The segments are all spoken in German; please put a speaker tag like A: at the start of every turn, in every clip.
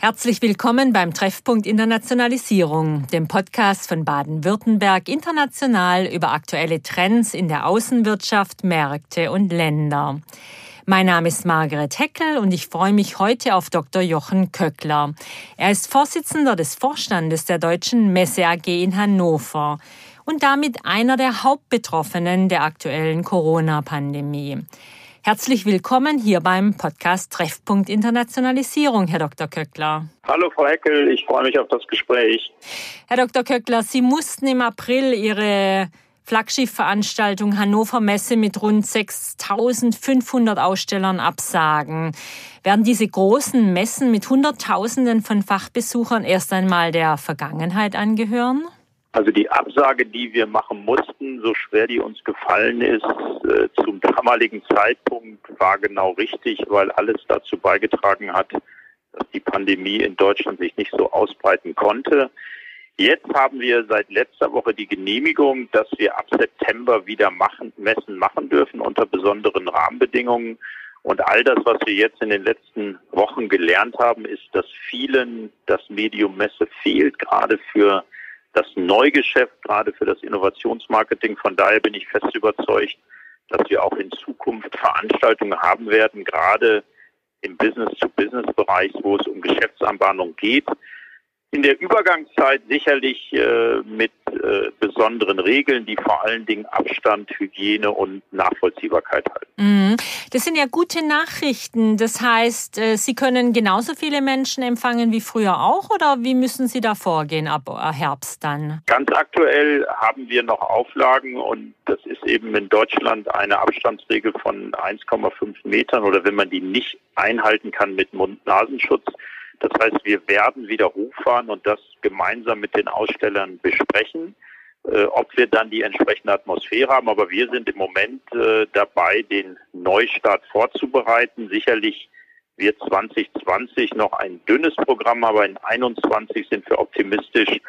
A: Herzlich willkommen beim Treffpunkt Internationalisierung, dem Podcast von Baden-Württemberg international über aktuelle Trends in der Außenwirtschaft, Märkte und Länder. Mein Name ist Margaret Heckel und ich freue mich heute auf Dr. Jochen Köckler. Er ist Vorsitzender des Vorstandes der Deutschen Messe AG in Hannover und damit einer der Hauptbetroffenen der aktuellen Corona-Pandemie. Herzlich willkommen hier beim Podcast Treffpunkt Internationalisierung, Herr Dr. Köckler.
B: Hallo, Frau Heckel, ich freue mich auf das Gespräch.
A: Herr Dr. Köckler, Sie mussten im April Ihre Flaggschiffveranstaltung Hannover Messe mit rund 6500 Ausstellern absagen. Werden diese großen Messen mit Hunderttausenden von Fachbesuchern erst einmal der Vergangenheit angehören?
B: Also die Absage, die wir machen mussten, so schwer die uns gefallen ist, äh, zum damaligen Zeitpunkt war genau richtig, weil alles dazu beigetragen hat, dass die Pandemie in Deutschland sich nicht so ausbreiten konnte. Jetzt haben wir seit letzter Woche die Genehmigung, dass wir ab September wieder machen, Messen machen dürfen unter besonderen Rahmenbedingungen. Und all das, was wir jetzt in den letzten Wochen gelernt haben, ist, dass vielen das Medium Messe fehlt, gerade für das Neugeschäft, gerade für das Innovationsmarketing. Von daher bin ich fest überzeugt, dass wir auch in Zukunft Veranstaltungen haben werden, gerade im Business-to-Business-Bereich, wo es um Geschäftsanbahnung geht in der Übergangszeit sicherlich äh, mit äh, besonderen Regeln, die vor allen Dingen Abstand, Hygiene und Nachvollziehbarkeit halten.
A: Mhm. Das sind ja gute Nachrichten. Das heißt, äh, Sie können genauso viele Menschen empfangen wie früher auch oder wie müssen Sie da vorgehen ab äh, Herbst dann?
B: Ganz aktuell haben wir noch Auflagen und das ist eben in Deutschland eine Abstandsregel von 1,5 Metern oder wenn man die nicht einhalten kann mit Mund-Nasenschutz, das heißt, wir werden wieder hochfahren und das gemeinsam mit den Ausstellern besprechen, äh, ob wir dann die entsprechende Atmosphäre haben. Aber wir sind im Moment äh, dabei, den Neustart vorzubereiten. Sicherlich wird 2020 noch ein dünnes Programm, aber in 2021 sind wir optimistisch,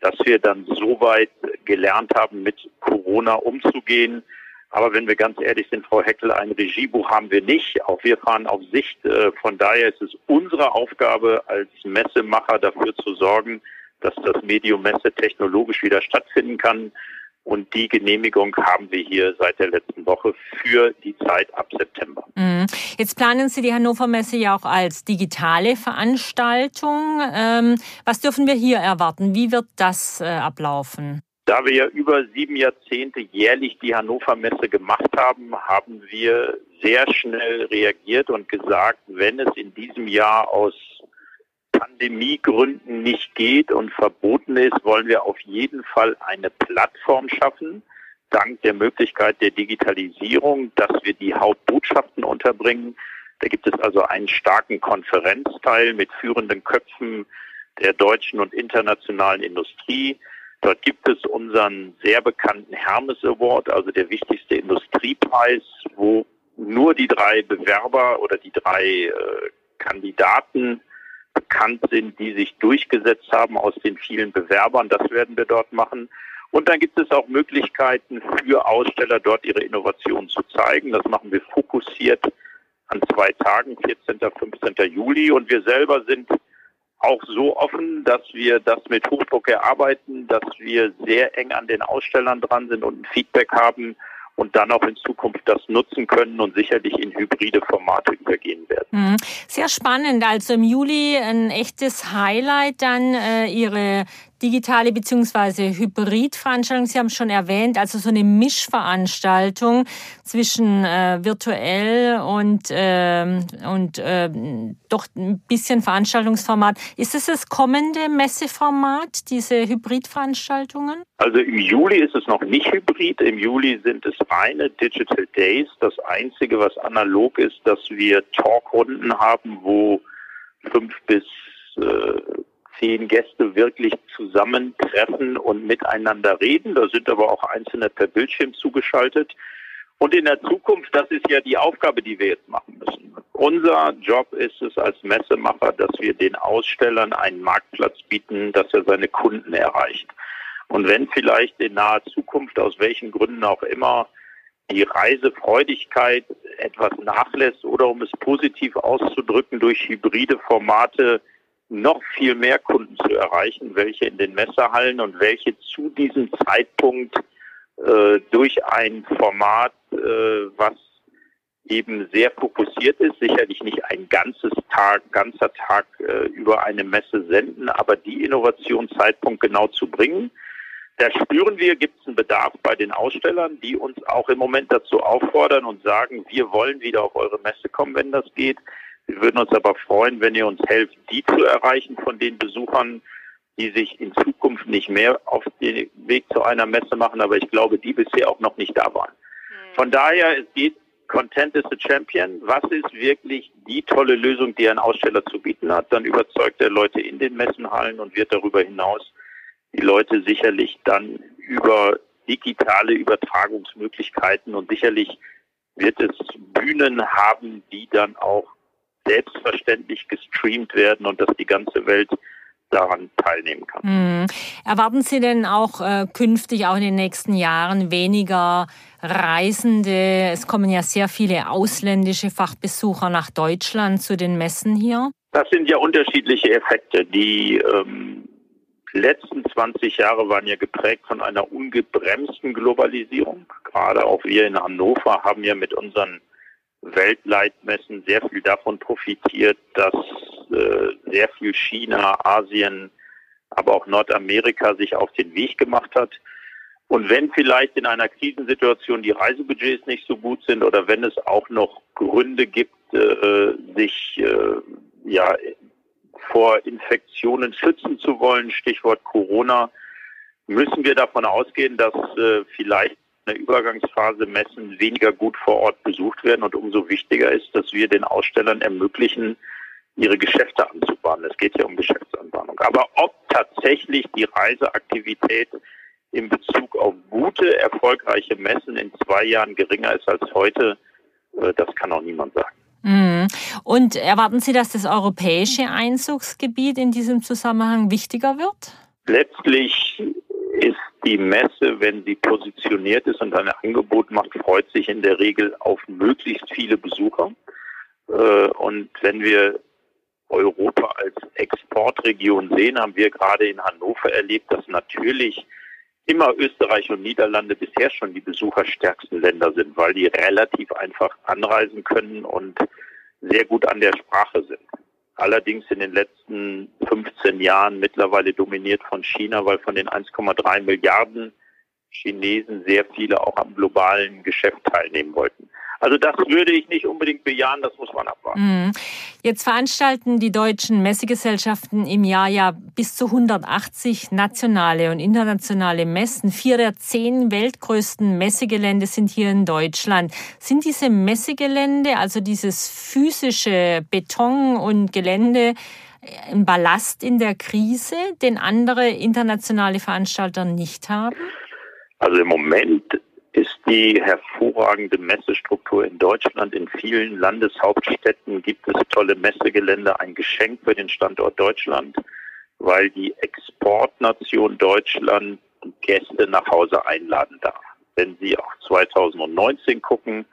B: dass wir dann so weit gelernt haben, mit Corona umzugehen, aber wenn wir ganz ehrlich sind, Frau Heckel, ein Regiebuch haben wir nicht. Auch wir fahren auf Sicht. Äh, von daher ist es unsere Aufgabe als Messemacher dafür zu sorgen, dass das Medium Messe technologisch wieder stattfinden kann. Und die Genehmigung haben wir hier seit der letzten Woche für die Zeit ab September.
A: Mhm. Jetzt planen Sie die Hannover Messe ja auch als digitale Veranstaltung. Ähm, was dürfen wir hier erwarten? Wie wird das äh, ablaufen?
B: Da wir ja über sieben Jahrzehnte jährlich die Hannover Messe gemacht haben, haben wir sehr schnell reagiert und gesagt, wenn es in diesem Jahr aus Pandemiegründen nicht geht und verboten ist, wollen wir auf jeden Fall eine Plattform schaffen, dank der Möglichkeit der Digitalisierung, dass wir die Hauptbotschaften unterbringen. Da gibt es also einen starken Konferenzteil mit führenden Köpfen der deutschen und internationalen Industrie. Dort gibt es unseren sehr bekannten Hermes Award, also der wichtigste Industriepreis, wo nur die drei Bewerber oder die drei äh, Kandidaten bekannt sind, die sich durchgesetzt haben aus den vielen Bewerbern. Das werden wir dort machen. Und dann gibt es auch Möglichkeiten für Aussteller, dort ihre Innovationen zu zeigen. Das machen wir fokussiert an zwei Tagen, 14. und 15. Juli. Und wir selber sind auch so offen, dass wir das mit Hochdruck erarbeiten, dass wir sehr eng an den Ausstellern dran sind und ein Feedback haben und dann auch in Zukunft das nutzen können und sicherlich in hybride Formate übergehen werden.
A: Mhm. Sehr spannend. Also im Juli ein echtes Highlight dann äh, Ihre digitale bzw. Hybridveranstaltung. Sie haben schon erwähnt, also so eine Mischveranstaltung zwischen äh, virtuell und, äh, und äh, doch ein bisschen Veranstaltungsformat. Ist es das kommende Messeformat, diese Hybridveranstaltungen?
B: Also im Juli ist es noch nicht hybrid. Im Juli sind es reine Digital Days. Das Einzige, was analog ist, dass wir Talkrunden haben, wo fünf bis äh, zehn Gäste wirklich zusammentreffen und miteinander reden. Da sind aber auch Einzelne per Bildschirm zugeschaltet. Und in der Zukunft, das ist ja die Aufgabe, die wir jetzt machen müssen. Unser Job ist es als Messemacher, dass wir den Ausstellern einen Marktplatz bieten, dass er seine Kunden erreicht. Und wenn vielleicht in naher Zukunft, aus welchen Gründen auch immer, die Reisefreudigkeit etwas nachlässt oder um es positiv auszudrücken, durch hybride Formate noch viel mehr Kunden zu erreichen, welche in den Messerhallen und welche zu diesem Zeitpunkt äh, durch ein Format, äh, was eben sehr fokussiert ist, sicherlich nicht ein ganzes Tag, ganzer Tag äh, über eine Messe senden, aber die Innovationszeitpunkt genau zu bringen. Da spüren wir, gibt es einen Bedarf bei den Ausstellern, die uns auch im Moment dazu auffordern und sagen, wir wollen wieder auf eure Messe kommen, wenn das geht. Wir würden uns aber freuen, wenn ihr uns helft, die zu erreichen von den Besuchern, die sich in Zukunft nicht mehr auf den Weg zu einer Messe machen, aber ich glaube, die bisher auch noch nicht da waren. Hm. Von daher, es geht Content is the Champion. Was ist wirklich die tolle Lösung, die ein Aussteller zu bieten hat? Dann überzeugt er Leute in den Messenhallen und wird darüber hinaus die Leute sicherlich dann über digitale Übertragungsmöglichkeiten und sicherlich wird es Bühnen haben, die dann auch selbstverständlich gestreamt werden und dass die ganze Welt daran teilnehmen kann.
A: Mhm. Erwarten Sie denn auch äh, künftig, auch in den nächsten Jahren, weniger Reisende? Es kommen ja sehr viele ausländische Fachbesucher nach Deutschland zu den Messen hier.
B: Das sind ja unterschiedliche Effekte. Die ähm, letzten 20 Jahre waren ja geprägt von einer ungebremsten Globalisierung. Gerade auch wir in Hannover haben ja mit unseren Weltleitmessen sehr viel davon profitiert, dass äh, sehr viel China, Asien, aber auch Nordamerika sich auf den Weg gemacht hat. Und wenn vielleicht in einer Krisensituation die Reisebudgets nicht so gut sind oder wenn es auch noch Gründe gibt, äh, sich äh, ja vor Infektionen schützen zu wollen, Stichwort Corona, müssen wir davon ausgehen, dass äh, vielleicht der Übergangsphase Messen weniger gut vor Ort besucht werden und umso wichtiger ist, dass wir den Ausstellern ermöglichen, ihre Geschäfte anzubahnen. Es geht ja um Geschäftsanbahnung. Aber ob tatsächlich die Reiseaktivität in Bezug auf gute, erfolgreiche Messen in zwei Jahren geringer ist als heute, äh, das kann auch niemand sagen.
A: Mhm. Und erwarten Sie, dass das europäische Einzugsgebiet in diesem Zusammenhang wichtiger wird?
B: Letztlich ist die Messe, wenn sie positioniert ist und ein Angebot macht, freut sich in der Regel auf möglichst viele Besucher. Äh, und wenn wir Europa als Exportregion sehen, haben wir gerade in Hannover erlebt, dass natürlich immer Österreich und Niederlande bisher schon die besucherstärksten Länder sind, weil die relativ einfach anreisen können und sehr gut an der Sprache sind. Allerdings in den letzten 15 Jahren mittlerweile dominiert von China, weil von den 1,3 Milliarden Chinesen sehr viele auch am globalen Geschäft teilnehmen wollten. Also das würde ich nicht unbedingt bejahen, das muss man abwarten. Mhm.
A: Jetzt veranstalten die deutschen Messegesellschaften im Jahr ja bis zu 180 nationale und internationale Messen. Vier der zehn weltgrößten Messegelände sind hier in Deutschland. Sind diese Messegelände, also dieses physische Beton und Gelände, ein Ballast in der Krise, den andere internationale Veranstalter nicht haben?
B: Also im Moment ist die hervorragende Messestruktur in Deutschland. In vielen Landeshauptstädten gibt es tolle Messegelände, ein Geschenk für den Standort Deutschland, weil die Exportnation Deutschland Gäste nach Hause einladen darf. Wenn Sie auf 2019 gucken,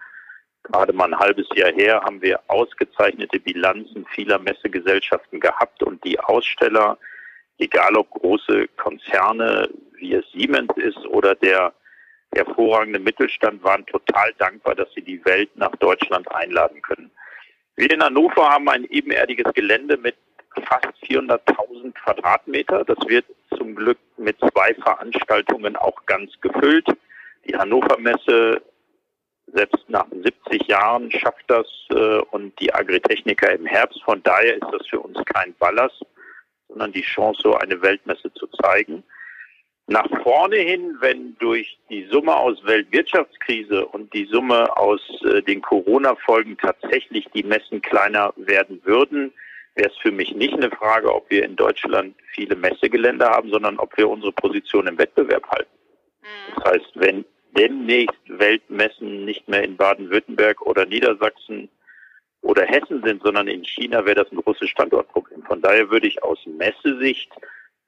B: gerade mal ein halbes Jahr her, haben wir ausgezeichnete Bilanzen vieler Messegesellschaften gehabt und die Aussteller, egal ob große Konzerne wie es Siemens ist oder der hervorragende Mittelstand waren total dankbar, dass sie die Welt nach Deutschland einladen können. Wir in Hannover haben ein ebenerdiges Gelände mit fast 400.000 Quadratmeter. Das wird zum Glück mit zwei Veranstaltungen auch ganz gefüllt. Die Hannover Messe selbst nach 70 Jahren schafft das äh, und die Agritechniker im Herbst. Von daher ist das für uns kein Ballast, sondern die Chance, so eine Weltmesse zu zeigen nach vorne hin, wenn durch die Summe aus Weltwirtschaftskrise und die Summe aus äh, den Corona-Folgen tatsächlich die Messen kleiner werden würden, wäre es für mich nicht eine Frage, ob wir in Deutschland viele Messegelände haben, sondern ob wir unsere Position im Wettbewerb halten. Das heißt, wenn demnächst Weltmessen nicht mehr in Baden-Württemberg oder Niedersachsen oder Hessen sind, sondern in China, wäre das ein großes Standortproblem. Von daher würde ich aus Messesicht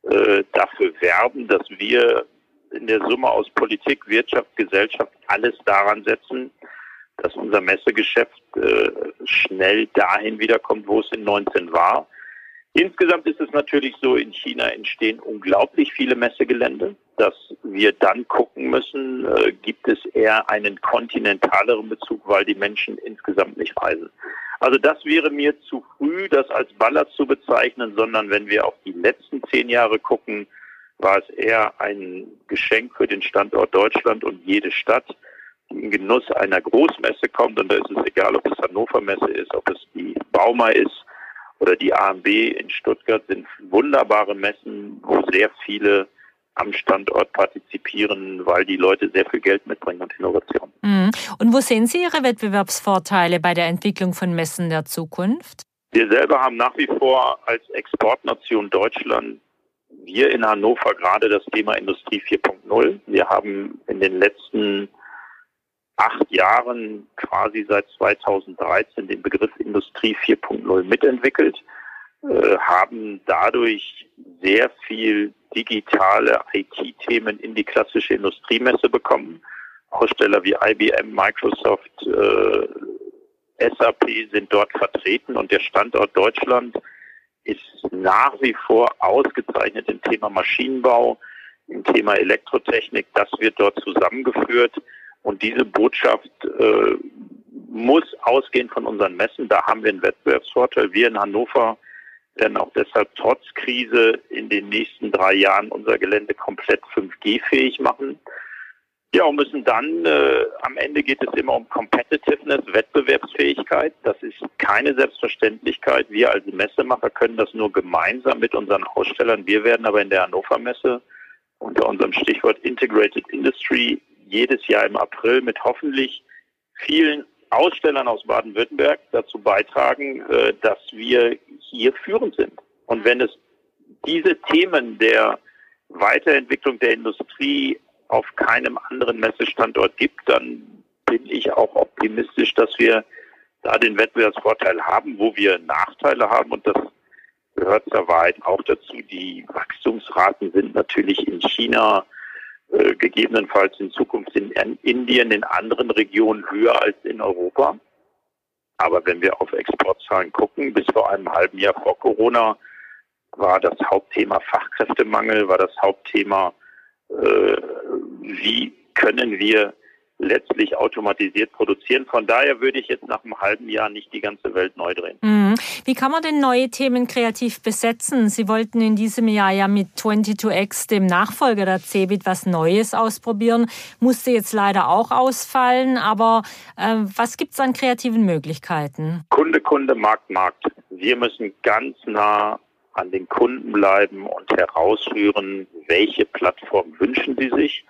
B: äh, dafür werben, dass wir in der Summe aus Politik, Wirtschaft, Gesellschaft alles daran setzen, dass unser Messegeschäft äh, schnell dahin wiederkommt, wo es in 19 war. Insgesamt ist es natürlich so, in China entstehen unglaublich viele Messegelände, dass wir dann gucken müssen, äh, gibt es eher einen kontinentaleren Bezug, weil die Menschen insgesamt nicht reisen. Also das wäre mir zu früh, das als Ballast zu bezeichnen, sondern wenn wir auf die letzten zehn Jahre gucken, war es eher ein Geschenk für den Standort Deutschland und jede Stadt, die in Genuss einer Großmesse kommt. Und da ist es egal, ob es Hannover Messe ist, ob es die Bauma ist oder die AMB in Stuttgart sind wunderbare Messen, wo sehr viele am Standort partizipieren, weil die Leute sehr viel Geld mitbringen und Innovation.
A: Mhm. Und wo sehen Sie Ihre Wettbewerbsvorteile bei der Entwicklung von Messen der Zukunft?
B: Wir selber haben nach wie vor als Exportnation Deutschland wir in Hannover gerade das Thema Industrie 4.0. Wir haben in den letzten acht Jahren, quasi seit 2013, den Begriff Industrie 4.0 mitentwickelt, äh, haben dadurch sehr viel digitale IT-Themen in die klassische Industriemesse bekommen. Aussteller wie IBM, Microsoft, äh, SAP sind dort vertreten und der Standort Deutschland ist nach wie vor ausgezeichnet im Thema Maschinenbau, im Thema Elektrotechnik. Das wird dort zusammengeführt. Und diese Botschaft äh, muss ausgehen von unseren Messen. Da haben wir einen Wettbewerbsvorteil. Wir in Hannover werden auch deshalb trotz Krise in den nächsten drei Jahren unser Gelände komplett 5G-fähig machen. Ja, und müssen dann, äh, am Ende geht es immer um Competitiveness, Wettbewerbsfähigkeit. Das ist keine Selbstverständlichkeit. Wir als Messemacher können das nur gemeinsam mit unseren Ausstellern. Wir werden aber in der Hannover Messe unter unserem Stichwort Integrated Industry jedes Jahr im April mit hoffentlich vielen Ausstellern aus Baden-Württemberg dazu beitragen, äh, dass wir hier führend sind. Und wenn es diese Themen der Weiterentwicklung der Industrie auf keinem anderen Messestandort gibt, dann bin ich auch optimistisch, dass wir da den Wettbewerbsvorteil haben, wo wir Nachteile haben. Und das gehört zur Wahrheit auch dazu. Die Wachstumsraten sind natürlich in China äh, gegebenenfalls in Zukunft in, in Indien, in anderen Regionen höher als in Europa. Aber wenn wir auf Exportzahlen gucken, bis vor einem halben Jahr vor Corona war das Hauptthema Fachkräftemangel, war das Hauptthema, äh, wie können wir letztlich automatisiert produzieren. Von daher würde ich jetzt nach einem halben Jahr nicht die ganze Welt neu drehen.
A: Mhm. Wie kann man denn neue Themen kreativ besetzen? Sie wollten in diesem Jahr ja mit 22X, dem Nachfolger der CeBIT, was Neues ausprobieren. Musste jetzt leider auch ausfallen. Aber äh, was gibt es an kreativen Möglichkeiten?
B: Kunde, Kunde, Markt, Markt. Wir müssen ganz nah an den Kunden bleiben und herausführen, welche Plattform wünschen sie sich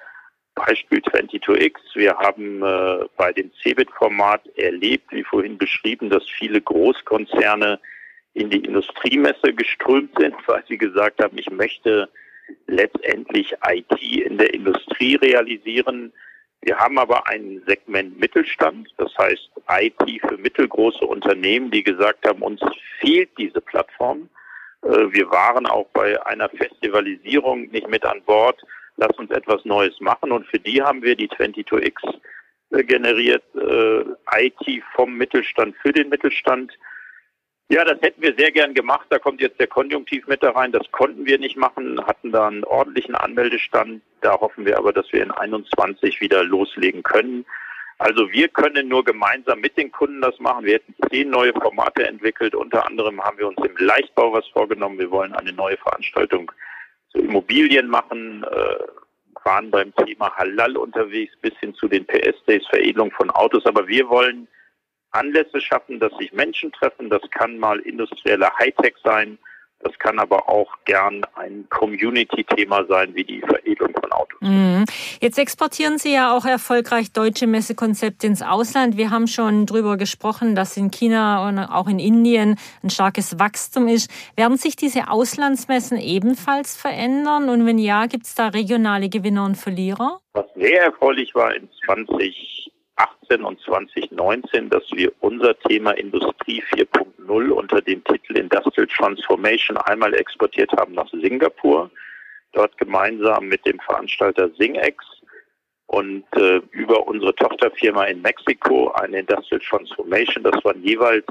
B: Beispiel 22X. Wir haben äh, bei dem CeBIT-Format erlebt, wie vorhin beschrieben, dass viele Großkonzerne in die Industriemesse geströmt sind, weil sie gesagt haben, ich möchte letztendlich IT in der Industrie realisieren. Wir haben aber ein Segment Mittelstand, das heißt IT für mittelgroße Unternehmen, die gesagt haben, uns fehlt diese Plattform. Äh, wir waren auch bei einer Festivalisierung nicht mit an Bord lass uns etwas Neues machen. Und für die haben wir die 22X äh, generiert, äh, IT vom Mittelstand für den Mittelstand. Ja, das hätten wir sehr gern gemacht. Da kommt jetzt der Konjunktiv mit da rein. Das konnten wir nicht machen, hatten da einen ordentlichen Anmeldestand. Da hoffen wir aber, dass wir in 21 wieder loslegen können. Also wir können nur gemeinsam mit den Kunden das machen. Wir hätten zehn neue Formate entwickelt. Unter anderem haben wir uns im Leichtbau was vorgenommen. Wir wollen eine neue Veranstaltung zu Immobilien machen, äh, waren beim Thema Halal unterwegs bis hin zu den PS-Days, Veredelung von Autos. Aber wir wollen Anlässe schaffen, dass sich Menschen treffen. Das kann mal industrieller Hightech sein. Das kann aber auch gern ein Community-Thema sein, wie die Veredelung von Autos.
A: Mhm. Jetzt exportieren Sie ja auch erfolgreich deutsche Messekonzepte ins Ausland. Wir haben schon darüber gesprochen, dass in China und auch in Indien ein starkes Wachstum ist. Werden sich diese Auslandsmessen ebenfalls verändern? Und wenn ja, gibt es da regionale Gewinner und Verlierer?
B: Was sehr erfreulich war in 20 2018 und 2019, dass wir unser Thema Industrie 4.0 unter dem Titel Industrial Transformation einmal exportiert haben nach Singapur, dort gemeinsam mit dem Veranstalter SingX und äh, über unsere Tochterfirma in Mexiko eine Industrial Transformation. Das waren jeweils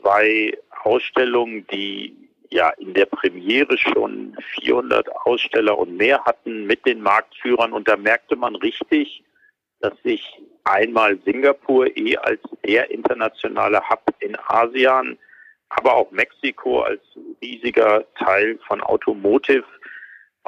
B: zwei Ausstellungen, die ja in der Premiere schon 400 Aussteller und mehr hatten mit den Marktführern und da merkte man richtig, dass sich einmal Singapur eh als der internationale Hub in Asien, aber auch Mexiko als riesiger Teil von Automotive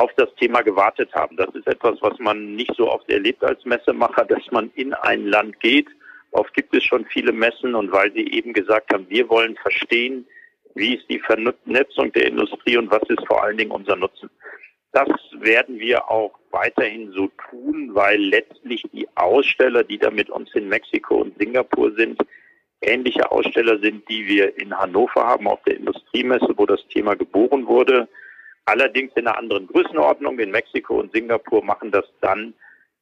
B: auf das Thema gewartet haben. Das ist etwas, was man nicht so oft erlebt als Messemacher, dass man in ein Land geht. Oft gibt es schon viele Messen und weil Sie eben gesagt haben, wir wollen verstehen, wie ist die Vernetzung der Industrie und was ist vor allen Dingen unser Nutzen. Das werden wir auch weiterhin so tun, weil letztlich die Aussteller, die da mit uns in Mexiko und Singapur sind, ähnliche Aussteller sind, die wir in Hannover haben auf der Industriemesse, wo das Thema geboren wurde. Allerdings in einer anderen Größenordnung. In Mexiko und Singapur machen das dann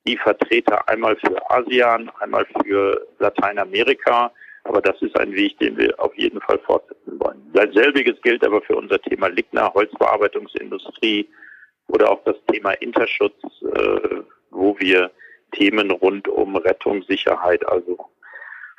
B: die Vertreter einmal für ASEAN, einmal für Lateinamerika. Aber das ist ein Weg, den wir auf jeden Fall fortsetzen wollen. Selbiges gilt aber für unser Thema Ligna, Holzbearbeitungsindustrie oder auch das Thema Interschutz, äh, wo wir Themen rund um Rettung, Sicherheit, also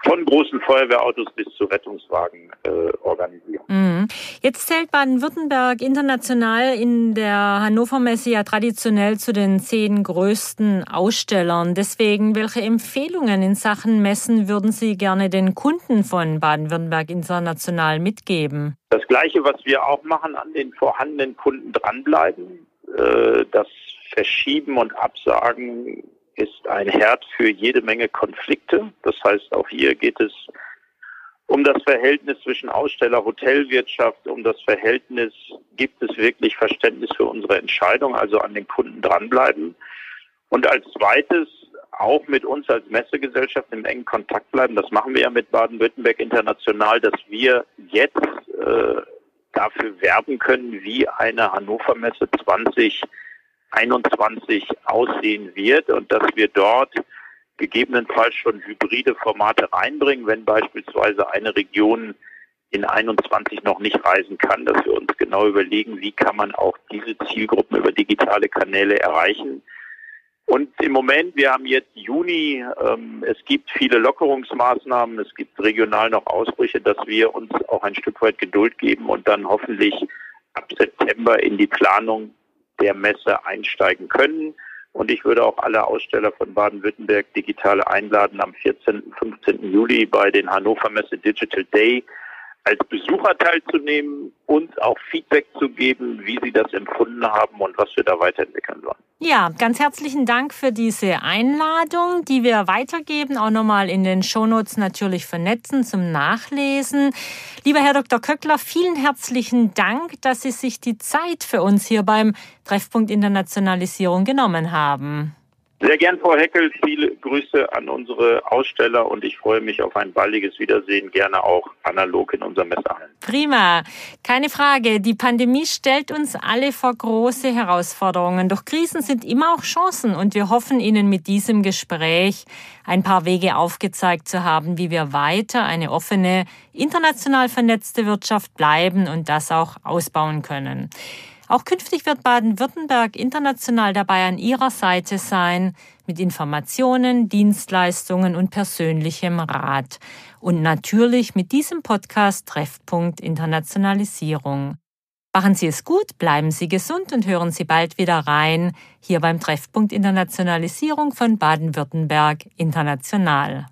B: von großen Feuerwehrautos bis zu Rettungswagen äh, organisieren.
A: Mhm. Jetzt zählt Baden-Württemberg international in der Hannover Messe ja traditionell zu den zehn größten Ausstellern. Deswegen, welche Empfehlungen in Sachen Messen würden Sie gerne den Kunden von Baden-Württemberg international mitgeben?
B: Das Gleiche, was wir auch machen, an den vorhandenen Kunden dranbleiben. Äh, das Verschieben und Absagen ist ein Herd für jede Menge Konflikte. Das heißt, auch hier geht es um das Verhältnis zwischen Aussteller, Hotelwirtschaft, um das Verhältnis, gibt es wirklich Verständnis für unsere Entscheidung, also an den Kunden dranbleiben. Und als zweites auch mit uns als Messegesellschaft im engen Kontakt bleiben. Das machen wir ja mit Baden-Württemberg international, dass wir jetzt äh, dafür werben können, wie eine Hannover Messe 20 21 aussehen wird und dass wir dort gegebenenfalls schon hybride Formate reinbringen, wenn beispielsweise eine Region in 21 noch nicht reisen kann, dass wir uns genau überlegen, wie kann man auch diese Zielgruppen über digitale Kanäle erreichen. Und im Moment, wir haben jetzt Juni, ähm, es gibt viele Lockerungsmaßnahmen, es gibt regional noch Ausbrüche, dass wir uns auch ein Stück weit Geduld geben und dann hoffentlich ab September in die Planung der Messe einsteigen können. Und ich würde auch alle Aussteller von Baden-Württemberg digital einladen, am 14. und 15. Juli bei den Hannover Messe Digital Day als Besucher teilzunehmen, uns auch Feedback zu geben, wie sie das empfunden haben und was wir da weiterentwickeln sollen.
A: Ja, ganz herzlichen Dank für diese Einladung, die wir weitergeben, auch nochmal in den Shownotes natürlich vernetzen zum Nachlesen. Lieber Herr Dr. Köckler, vielen herzlichen Dank, dass Sie sich die Zeit für uns hier beim Treffpunkt Internationalisierung genommen haben.
B: Sehr gern, Frau Heckel. Viele Grüße an unsere Aussteller und ich freue mich auf ein baldiges Wiedersehen, gerne auch analog in unserem Messehallen.
A: Prima. Keine Frage. Die Pandemie stellt uns alle vor große Herausforderungen. Doch Krisen sind immer auch Chancen und wir hoffen Ihnen mit diesem Gespräch ein paar Wege aufgezeigt zu haben, wie wir weiter eine offene, international vernetzte Wirtschaft bleiben und das auch ausbauen können. Auch künftig wird Baden-Württemberg international dabei an ihrer Seite sein, mit Informationen, Dienstleistungen und persönlichem Rat. Und natürlich mit diesem Podcast Treffpunkt Internationalisierung. Machen Sie es gut, bleiben Sie gesund und hören Sie bald wieder rein, hier beim Treffpunkt Internationalisierung von Baden-Württemberg International.